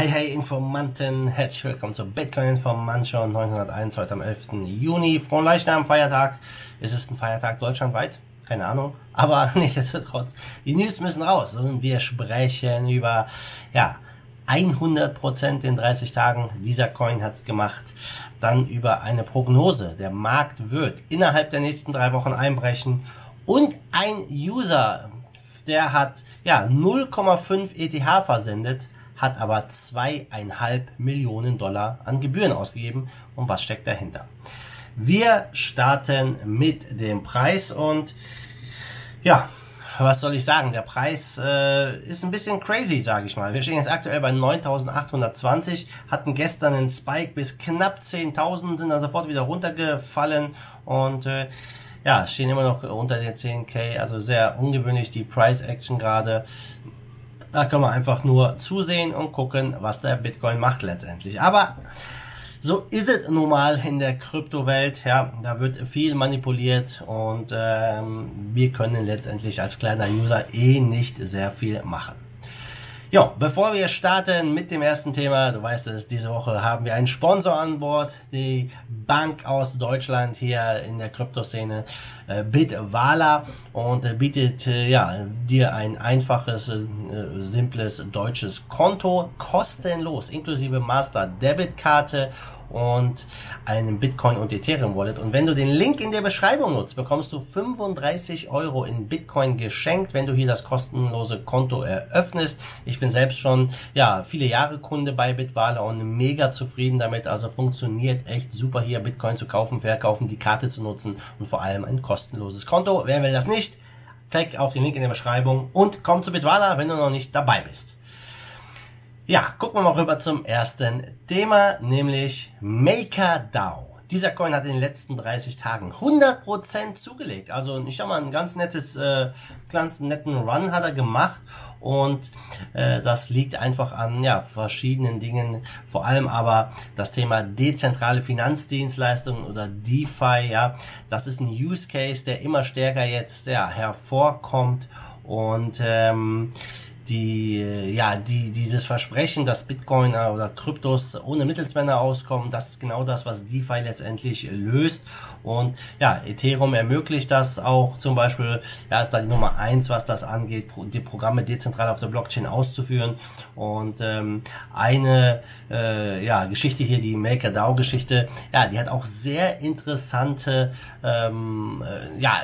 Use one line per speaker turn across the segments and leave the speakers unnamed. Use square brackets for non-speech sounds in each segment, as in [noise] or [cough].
Hey, hey, Informanten, herzlich willkommen zur Bitcoin Informantion 901 heute am 11. Juni. Frohen Leichnam, Feiertag. Ist es ein Feiertag deutschlandweit? Keine Ahnung. Aber [laughs] nichtsdestotrotz, die News müssen raus und wir sprechen über, ja, 100% in 30 Tagen. Dieser Coin hat's gemacht. Dann über eine Prognose. Der Markt wird innerhalb der nächsten drei Wochen einbrechen. Und ein User, der hat, ja, 0,5 ETH versendet hat aber zweieinhalb Millionen Dollar an Gebühren ausgegeben. Und was steckt dahinter? Wir starten mit dem Preis und ja, was soll ich sagen? Der Preis äh, ist ein bisschen crazy, sage ich mal. Wir stehen jetzt aktuell bei 9.820, hatten gestern einen Spike bis knapp 10.000, sind dann sofort wieder runtergefallen und äh, ja, stehen immer noch unter den 10k, also sehr ungewöhnlich die Price Action gerade. Da können wir einfach nur zusehen und gucken, was der Bitcoin macht letztendlich. Aber so ist es nun mal in der Kryptowelt. Ja, da wird viel manipuliert und ähm, wir können letztendlich als kleiner User eh nicht sehr viel machen. Ja, bevor wir starten mit dem ersten Thema, du weißt es, diese Woche haben wir einen Sponsor an Bord, die Bank aus Deutschland hier in der Kryptoszene, äh, Bitwala. Und äh, bietet äh, ja dir ein einfaches, äh, simples deutsches Konto kostenlos inklusive Master Debit Karte und einem Bitcoin und Ethereum Wallet. Und wenn du den Link in der Beschreibung nutzt, bekommst du 35 Euro in Bitcoin geschenkt, wenn du hier das kostenlose Konto eröffnest. Ich bin selbst schon, ja, viele Jahre Kunde bei Bitwala und mega zufrieden damit. Also funktioniert echt super hier Bitcoin zu kaufen, verkaufen, die Karte zu nutzen und vor allem ein kostenloses Konto. Wer will das nicht? Klick auf den Link in der Beschreibung und komm zu Bitwala, wenn du noch nicht dabei bist. Ja, gucken wir mal rüber zum ersten Thema, nämlich MakerDAO. Dieser Coin hat in den letzten 30 Tagen 100% zugelegt. Also ich sag mal, ein ganz nettes, äh, ganz netten Run hat er gemacht und äh, das liegt einfach an ja, verschiedenen Dingen, vor allem aber das Thema dezentrale Finanzdienstleistungen oder DeFi, ja, das ist ein Use Case, der immer stärker jetzt ja, hervorkommt und ähm, die, ja, die, dieses Versprechen, dass Bitcoin oder Kryptos ohne Mittelsmänner auskommen, das ist genau das, was DeFi letztendlich löst. Und ja, Ethereum ermöglicht das auch zum Beispiel, ja, ist da die Nummer eins, was das angeht, die Programme dezentral auf der Blockchain auszuführen. Und ähm, eine äh, ja, Geschichte hier, die MakerDAO-Geschichte, ja, die hat auch sehr interessante ähm, äh, ja,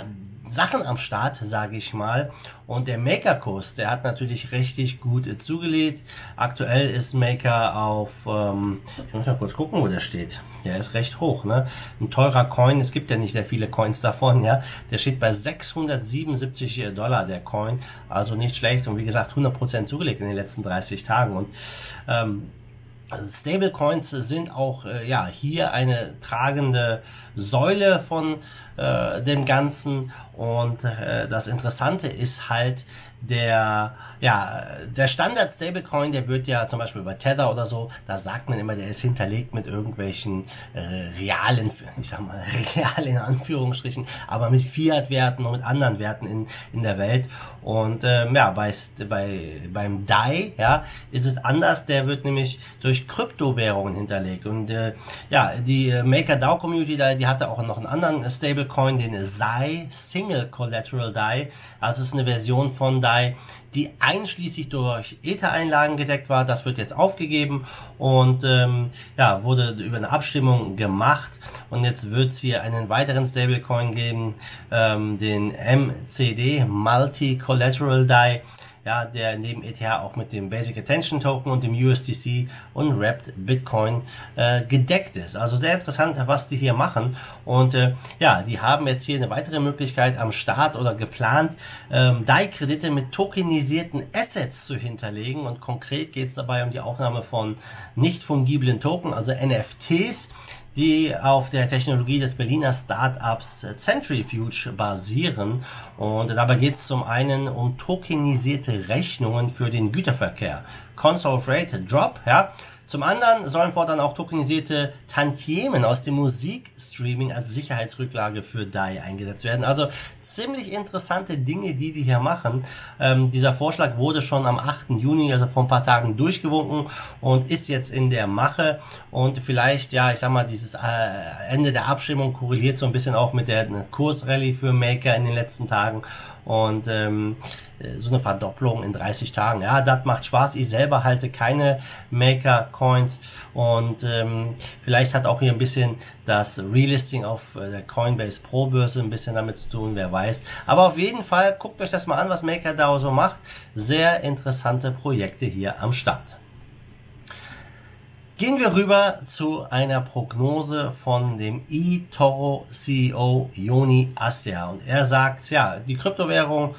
Sachen am Start, sage ich mal. Und der Maker-Kurs, der hat natürlich richtig gut äh, zugelegt. Aktuell ist Maker auf, ähm, ich muss mal kurz gucken, wo der steht. Der ist recht hoch, ne? Ein teurer Coin, es gibt ja nicht sehr viele Coins davon, ja. Der steht bei 677 Dollar, der Coin. Also nicht schlecht und wie gesagt, 100% zugelegt in den letzten 30 Tagen. Und ähm, also Stablecoins sind auch äh, ja hier eine tragende Säule von äh, dem Ganzen. Und äh, das Interessante ist halt der ja der Standard Stablecoin, der wird ja zum Beispiel bei Tether oder so, da sagt man immer, der ist hinterlegt mit irgendwelchen äh, realen, ich sag mal [laughs] real in Anführungsstrichen, aber mit Fiat-Werten und mit anderen Werten in in der Welt. Und ähm, ja bei bei beim DAI ja ist es anders, der wird nämlich durch Kryptowährungen hinterlegt. Und äh, ja die MakerDAO Community da die hatte auch noch einen anderen Stablecoin, den SAI Single Collateral DAI, also es ist eine Version von DAI die einschließlich durch Ether-Einlagen gedeckt war. Das wird jetzt aufgegeben und ähm, ja, wurde über eine Abstimmung gemacht. Und jetzt wird es hier einen weiteren Stablecoin geben, ähm, den MCD, Multi Collateral DAI ja, der neben ETH auch mit dem Basic Attention Token und dem USDC und Wrapped Bitcoin äh, gedeckt ist. Also sehr interessant, was die hier machen. Und äh, ja, die haben jetzt hier eine weitere Möglichkeit am Start oder geplant, ähm, DAI-Kredite mit tokenisierten Assets zu hinterlegen. Und konkret geht es dabei um die Aufnahme von nicht fungiblen Token, also NFTs die auf der Technologie des Berliner Startups Centrifuge basieren. Und dabei geht es zum einen um tokenisierte Rechnungen für den Güterverkehr. Console Freight Drop, ja, Zum anderen sollen fortan auch tokenisierte Tantiemen aus dem Musikstreaming als Sicherheitsrücklage für DAI eingesetzt werden. Also ziemlich interessante Dinge, die die hier machen. Ähm, dieser Vorschlag wurde schon am 8. Juni, also vor ein paar Tagen, durchgewunken und ist jetzt in der Mache. Und vielleicht, ja, ich sag mal, dieses äh, Ende der Abstimmung korreliert so ein bisschen auch mit der Kursrallye für Maker in den letzten Tagen. Und ähm, so eine Verdopplung in 30 Tagen. Ja, das macht Spaß. Ich selber halte keine Maker-Coins und ähm, vielleicht hat auch hier ein bisschen das Relisting auf äh, der Coinbase Pro Börse ein bisschen damit zu tun, wer weiß. Aber auf jeden Fall guckt euch das mal an, was MakerDAO so macht. Sehr interessante Projekte hier am Start. Gehen wir rüber zu einer Prognose von dem eToro CEO Joni Assia. Und er sagt, ja, die Kryptowährung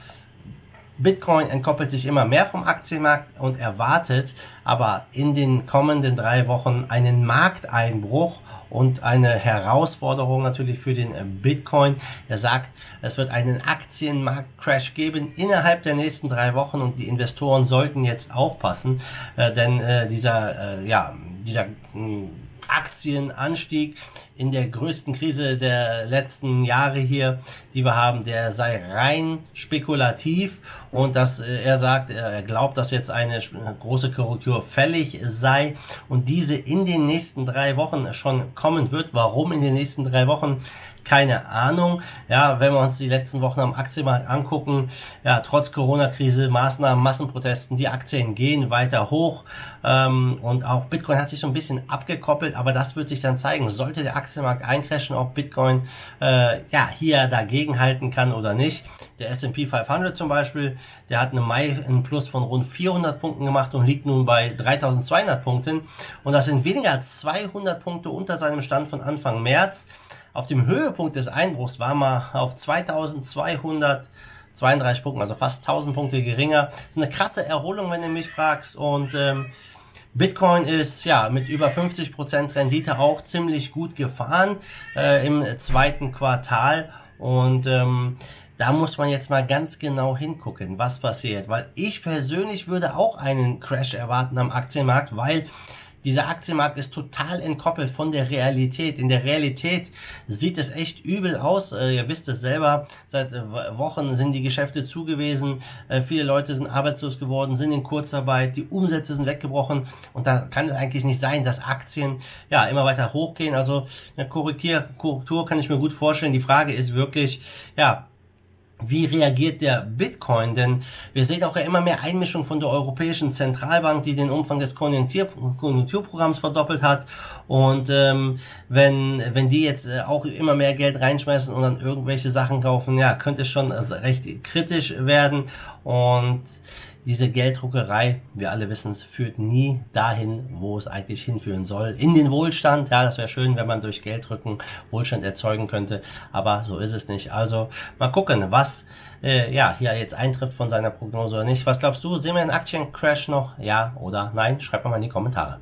Bitcoin entkoppelt sich immer mehr vom Aktienmarkt und erwartet aber in den kommenden drei Wochen einen Markteinbruch und eine Herausforderung natürlich für den Bitcoin. Er sagt, es wird einen Aktienmarktcrash geben innerhalb der nächsten drei Wochen und die Investoren sollten jetzt aufpassen, äh, denn äh, dieser, äh, ja, dieser hm, Aktienanstieg in der größten Krise der letzten Jahre hier, die wir haben, der sei rein spekulativ und dass äh, er sagt, er glaubt, dass jetzt eine große Korrektur fällig sei und diese in den nächsten drei Wochen schon kommen wird. Warum in den nächsten drei Wochen? Keine Ahnung. Ja, wenn wir uns die letzten Wochen am Aktienmarkt angucken, ja, trotz Corona-Krise, Maßnahmen, Massenprotesten, die Aktien gehen weiter hoch ähm, und auch Bitcoin hat sich so ein bisschen abgekoppelt, aber das wird sich dann zeigen. Sollte der Aktienmarkt eincrashen, ob Bitcoin äh, ja hier dagegen halten kann oder nicht. Der S&P 500 zum Beispiel, der hat eine Mai einen Plus von rund 400 Punkten gemacht und liegt nun bei 3200 Punkten und das sind weniger als 200 Punkte unter seinem Stand von Anfang März. Auf dem Höhepunkt des Einbruchs war man auf 2232 Punkten, also fast 1000 Punkte geringer. Das ist eine krasse Erholung, wenn du mich fragst. Und ähm, Bitcoin ist ja mit über 50% Rendite auch ziemlich gut gefahren äh, im zweiten Quartal. Und ähm, da muss man jetzt mal ganz genau hingucken, was passiert. Weil ich persönlich würde auch einen Crash erwarten am Aktienmarkt, weil dieser Aktienmarkt ist total entkoppelt von der Realität. In der Realität sieht es echt übel aus. Äh, ihr wisst es selber, seit äh, Wochen sind die Geschäfte zugewiesen, äh, viele Leute sind arbeitslos geworden, sind in Kurzarbeit, die Umsätze sind weggebrochen und da kann es eigentlich nicht sein, dass Aktien ja immer weiter hochgehen. Also eine Korrektur kann ich mir gut vorstellen. Die Frage ist wirklich, ja, wie reagiert der Bitcoin? Denn wir sehen auch ja immer mehr Einmischung von der Europäischen Zentralbank, die den Umfang des Konjunktur Konjunkturprogramms verdoppelt hat. Und ähm, wenn, wenn die jetzt äh, auch immer mehr Geld reinschmeißen und dann irgendwelche Sachen kaufen, ja, könnte schon recht kritisch werden. Und diese Gelddruckerei, wir alle wissen es, führt nie dahin, wo es eigentlich hinführen soll. In den Wohlstand, ja, das wäre schön, wenn man durch Gelddrücken Wohlstand erzeugen könnte, aber so ist es nicht. Also mal gucken, was äh, ja hier jetzt eintrifft von seiner Prognose oder nicht. Was glaubst du, sehen wir einen Aktiencrash noch? Ja oder nein? Schreib mal in die Kommentare.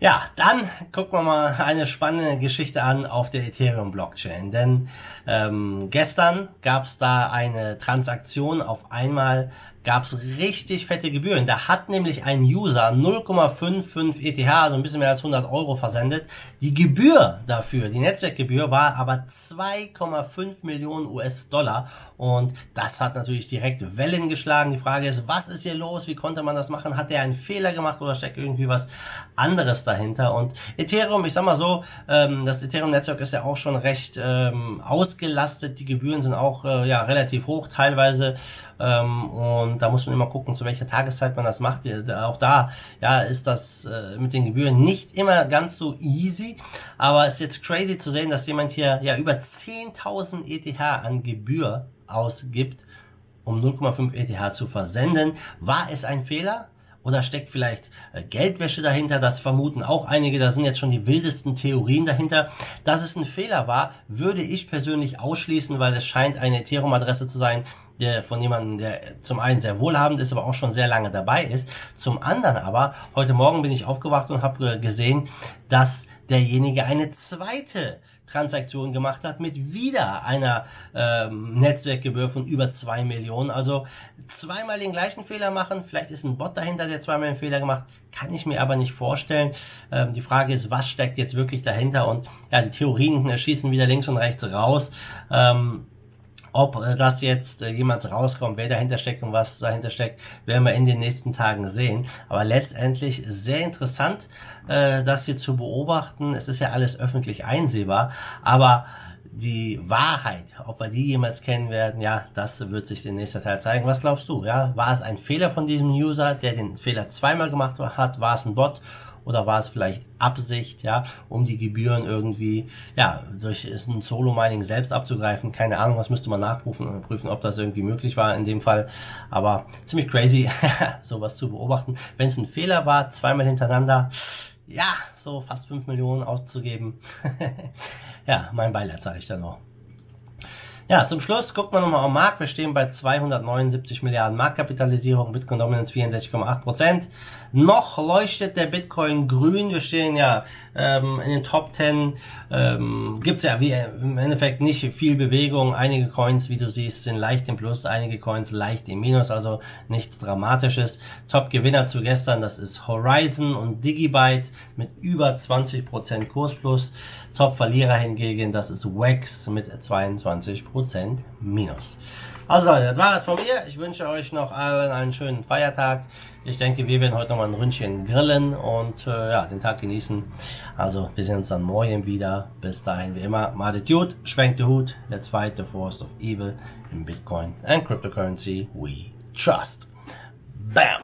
Ja, dann gucken wir mal eine spannende Geschichte an auf der Ethereum Blockchain. Denn ähm, gestern gab es da eine Transaktion auf einmal gab es richtig fette Gebühren. Da hat nämlich ein User 0,55 ETH, also ein bisschen mehr als 100 Euro versendet. Die Gebühr dafür, die Netzwerkgebühr, war aber 2,5 Millionen US-Dollar. Und das hat natürlich direkt Wellen geschlagen. Die Frage ist, was ist hier los? Wie konnte man das machen? Hat der einen Fehler gemacht oder steckt irgendwie was anderes dahinter? Und Ethereum, ich sag mal so, ähm, das Ethereum-Netzwerk ist ja auch schon recht ähm, ausgelastet. Die Gebühren sind auch äh, ja relativ hoch teilweise. Ähm, da muss man immer gucken, zu welcher Tageszeit man das macht. Auch da ja, ist das äh, mit den Gebühren nicht immer ganz so easy. Aber es ist jetzt crazy zu sehen, dass jemand hier ja über 10.000 ETH an Gebühr ausgibt, um 0,5 ETH zu versenden. War es ein Fehler? Oder steckt vielleicht äh, Geldwäsche dahinter? Das vermuten auch einige. Da sind jetzt schon die wildesten Theorien dahinter. Dass es ein Fehler war, würde ich persönlich ausschließen, weil es scheint eine Ethereum-Adresse zu sein, der von jemandem, der zum einen sehr wohlhabend ist, aber auch schon sehr lange dabei ist. Zum anderen aber, heute Morgen bin ich aufgewacht und habe gesehen, dass derjenige eine zweite Transaktion gemacht hat mit wieder einer ähm, Netzwerkgebühr von über zwei Millionen. Also zweimal den gleichen Fehler machen. Vielleicht ist ein Bot dahinter, der zweimal den Fehler gemacht. Kann ich mir aber nicht vorstellen. Ähm, die Frage ist, was steckt jetzt wirklich dahinter? Und ja, die Theorien schießen wieder links und rechts raus. Ähm, ob äh, das jetzt äh, jemals rauskommt, wer dahinter steckt und was dahinter steckt, werden wir in den nächsten Tagen sehen. Aber letztendlich sehr interessant, äh, das hier zu beobachten. Es ist ja alles öffentlich einsehbar, aber die Wahrheit, ob wir die jemals kennen werden, ja, das wird sich in nächster Zeit zeigen. Was glaubst du? Ja, war es ein Fehler von diesem User, der den Fehler zweimal gemacht hat? War es ein Bot? Oder war es vielleicht Absicht, ja, um die Gebühren irgendwie, ja, durch ein Solo-Mining selbst abzugreifen? Keine Ahnung, was müsste man nachprüfen und prüfen, ob das irgendwie möglich war in dem Fall. Aber ziemlich crazy, [laughs] sowas zu beobachten. Wenn es ein Fehler war, zweimal hintereinander, ja, so fast fünf Millionen auszugeben. [laughs] ja, mein Beileid sage ich dann noch. Ja, zum Schluss guckt man nochmal am Markt. Wir stehen bei 279 Milliarden Marktkapitalisierung, Bitcoin Dominance 64,8 Prozent. Noch leuchtet der Bitcoin grün. Wir stehen ja ähm, in den Top 10. Ähm, Gibt ja wie im Endeffekt nicht viel Bewegung. Einige Coins, wie du siehst, sind leicht im Plus, einige Coins leicht im Minus, also nichts Dramatisches. Top-Gewinner zu gestern, das ist Horizon und Digibyte mit über 20 Prozent Kursplus. Top-Verlierer hingegen, das ist Wax mit 22% Minus. Also Leute, das war es von mir. Ich wünsche euch noch allen einen schönen Feiertag. Ich denke, wir werden heute noch mal ein Ründchen grillen und äh, ja, den Tag genießen. Also, wir sehen uns dann morgen wieder. Bis dahin, wie immer, madet gut, schwenkt den Hut. Let's fight the force of evil in Bitcoin and cryptocurrency we trust. Bam!